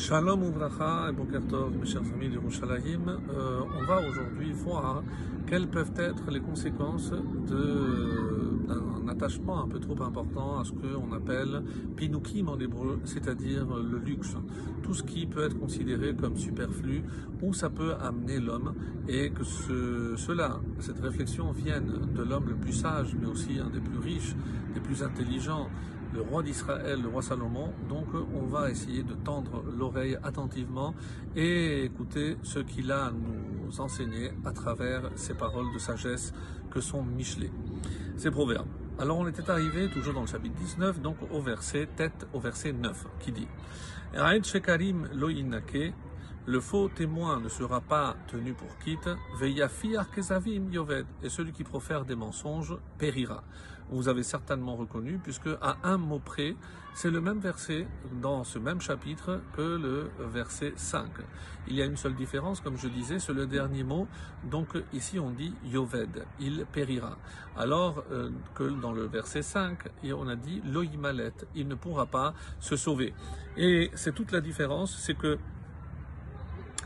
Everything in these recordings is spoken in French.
Shalom Uvracha et Bokertov, mes chers amis de Yerushalayim. Euh, on va aujourd'hui voir quelles peuvent être les conséquences d'un attachement un peu trop important à ce qu'on appelle pinukim en hébreu, c'est-à-dire le luxe. Tout ce qui peut être considéré comme superflu, où ça peut amener l'homme, et que ce, cela, cette réflexion vienne de l'homme le plus sage, mais aussi un des plus riches, des plus intelligents, le roi d'Israël, le roi Salomon. Donc on va essayer de tendre l'oreille attentivement et écouter ce qu'il a à nous enseigner à travers ces paroles de sagesse que sont Michelet. Ces proverbes. Alors on était arrivé toujours dans le chapitre 19, donc au verset tête, au verset 9, qui dit le faux témoin ne sera pas tenu pour quitte, et celui qui profère des mensonges périra vous avez certainement reconnu, puisque à un mot près, c'est le même verset dans ce même chapitre que le verset 5. Il y a une seule différence, comme je disais, c'est le dernier mot. Donc ici on dit Yoved, il périra. Alors euh, que dans le verset 5, on a dit Loïmalet, il ne pourra pas se sauver. Et c'est toute la différence, c'est que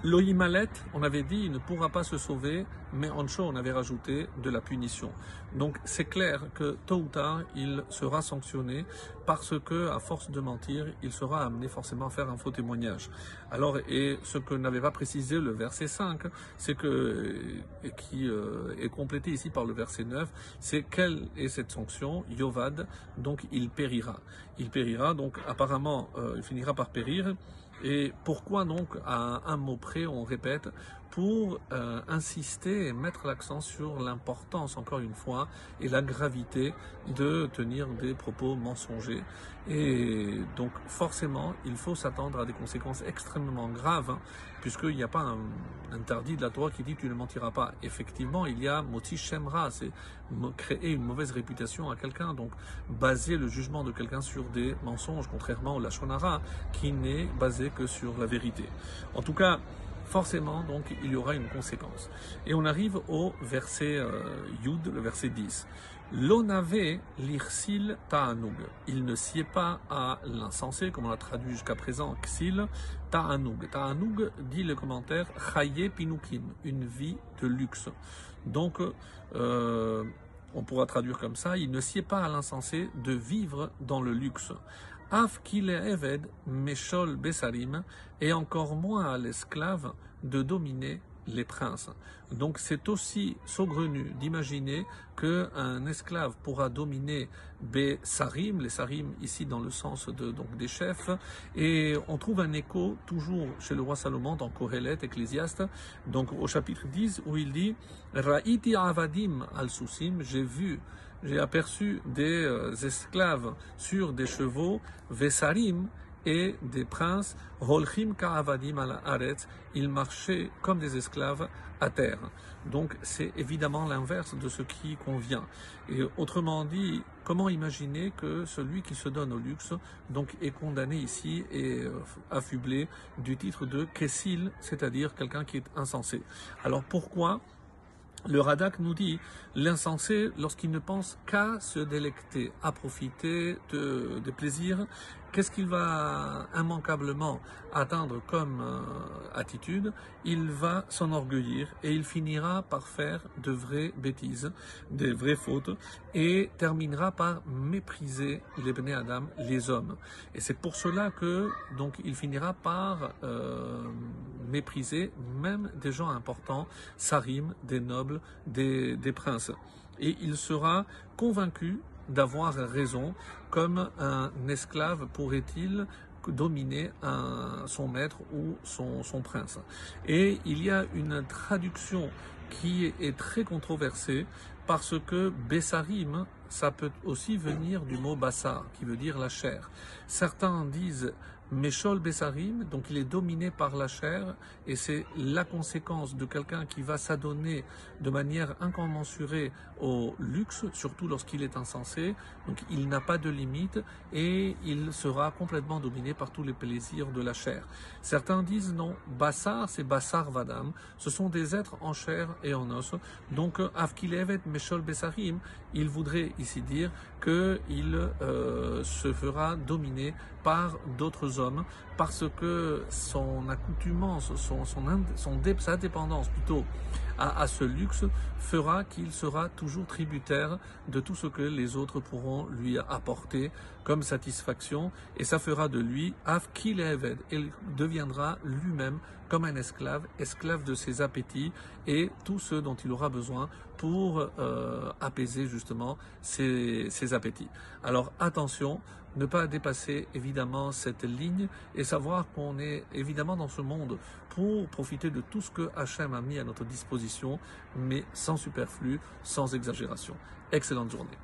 Loïmalet, on avait dit, il ne pourra pas se sauver, mais en on avait rajouté de la punition. Donc c'est clair que tôt ou tard, il sera sanctionné parce que, à force de mentir, il sera amené forcément à faire un faux témoignage. Alors, et ce que n'avait pas précisé le verset 5, c'est que, et qui euh, est complété ici par le verset 9, c'est quelle est cette sanction? Yovad, donc il périra. Il périra, donc apparemment, euh, il finira par périr. Et pourquoi donc, à un mot près, on répète pour euh, insister et mettre l'accent sur l'importance, encore une fois, et la gravité de tenir des propos mensongers. Et donc forcément, il faut s'attendre à des conséquences extrêmement graves, hein, puisqu'il n'y a pas un interdit de la Torah qui dit tu ne mentiras pas. Effectivement, il y a moti shemra, c'est créer une mauvaise réputation à quelqu'un, donc baser le jugement de quelqu'un sur des mensonges, contrairement au lachonara, qui n'est basé que sur la vérité. En tout cas, forcément, donc, il y aura une conséquence. Et on arrive au verset euh, Yud, le verset 10. L'onave l'irsil ta'anoug. Il ne sied pas à l'insensé, comme on l'a traduit jusqu'à présent, xil ta'anoug. Ta'anoug dit le commentaire, chaye pinukim, une vie de luxe. Donc, euh, on pourra traduire comme ça, il ne sied pas à l'insensé de vivre dans le luxe. Af eved meshol besarim, et encore moins à l'esclave de dominer les princes. Donc c'est aussi saugrenu d'imaginer qu'un esclave pourra dominer des sarim, les sarim ici dans le sens de, donc des chefs, et on trouve un écho toujours chez le roi Salomon dans Kohelet, Ecclésiaste, donc au chapitre 10 où il dit Ra'iti avadim al susim, j'ai vu j'ai aperçu des euh, esclaves sur des chevaux, Vesarim, et des princes, al ils marchaient comme des esclaves à terre. Donc c'est évidemment l'inverse de ce qui convient. Et autrement dit, comment imaginer que celui qui se donne au luxe donc est condamné ici et euh, affublé du titre de Kessil, c'est-à-dire quelqu'un qui est insensé? Alors pourquoi le Radak nous dit l'insensé, lorsqu'il ne pense qu'à se délecter, à profiter de, plaisirs, qu'est-ce qu'il va immanquablement atteindre comme euh, attitude? Il va s'enorgueillir et il finira par faire de vraies bêtises, des vraies fautes, et terminera par mépriser les Bnei Adam, les hommes. Et c'est pour cela que donc il finira par euh, mépriser même des gens importants, Sarim, des nobles, des, des princes. Et il sera convaincu d'avoir raison, comme un esclave pourrait-il dominer son maître ou son, son, prince. Et il y a une traduction qui est très controversée parce que Bessarim, ça peut aussi venir du mot Bassar, qui veut dire la chair. Certains disent Meshol Bessarim, donc il est dominé par la chair, et c'est la conséquence de quelqu'un qui va s'adonner de manière incommensurée au luxe, surtout lorsqu'il est insensé, donc il n'a pas de limite, et il sera complètement dominé par tous les plaisirs de la chair. Certains disent non, Bassar, c'est Bassar Vadam, ce sont des êtres en chair et en os, donc Avkilevet Meshol Bessarim, il voudrait ici dire qu'il euh, se fera dominer par d'autres hommes parce que son accoutumance, son, sa dépendance plutôt à, à ce luxe fera qu'il sera toujours tributaire de tout ce que les autres pourront lui apporter comme satisfaction et ça fera de lui Avkileved. Il deviendra lui-même comme un esclave, esclave de ses appétits et tout ce dont il aura besoin pour euh, apaiser justement ses, ses appétits. Alors attention, ne pas dépasser évidemment cette ligne et savoir qu'on est évidemment dans ce monde pour profiter de tout ce que Hachem a mis à notre disposition, mais sans superflu, sans exagération. Excellente journée.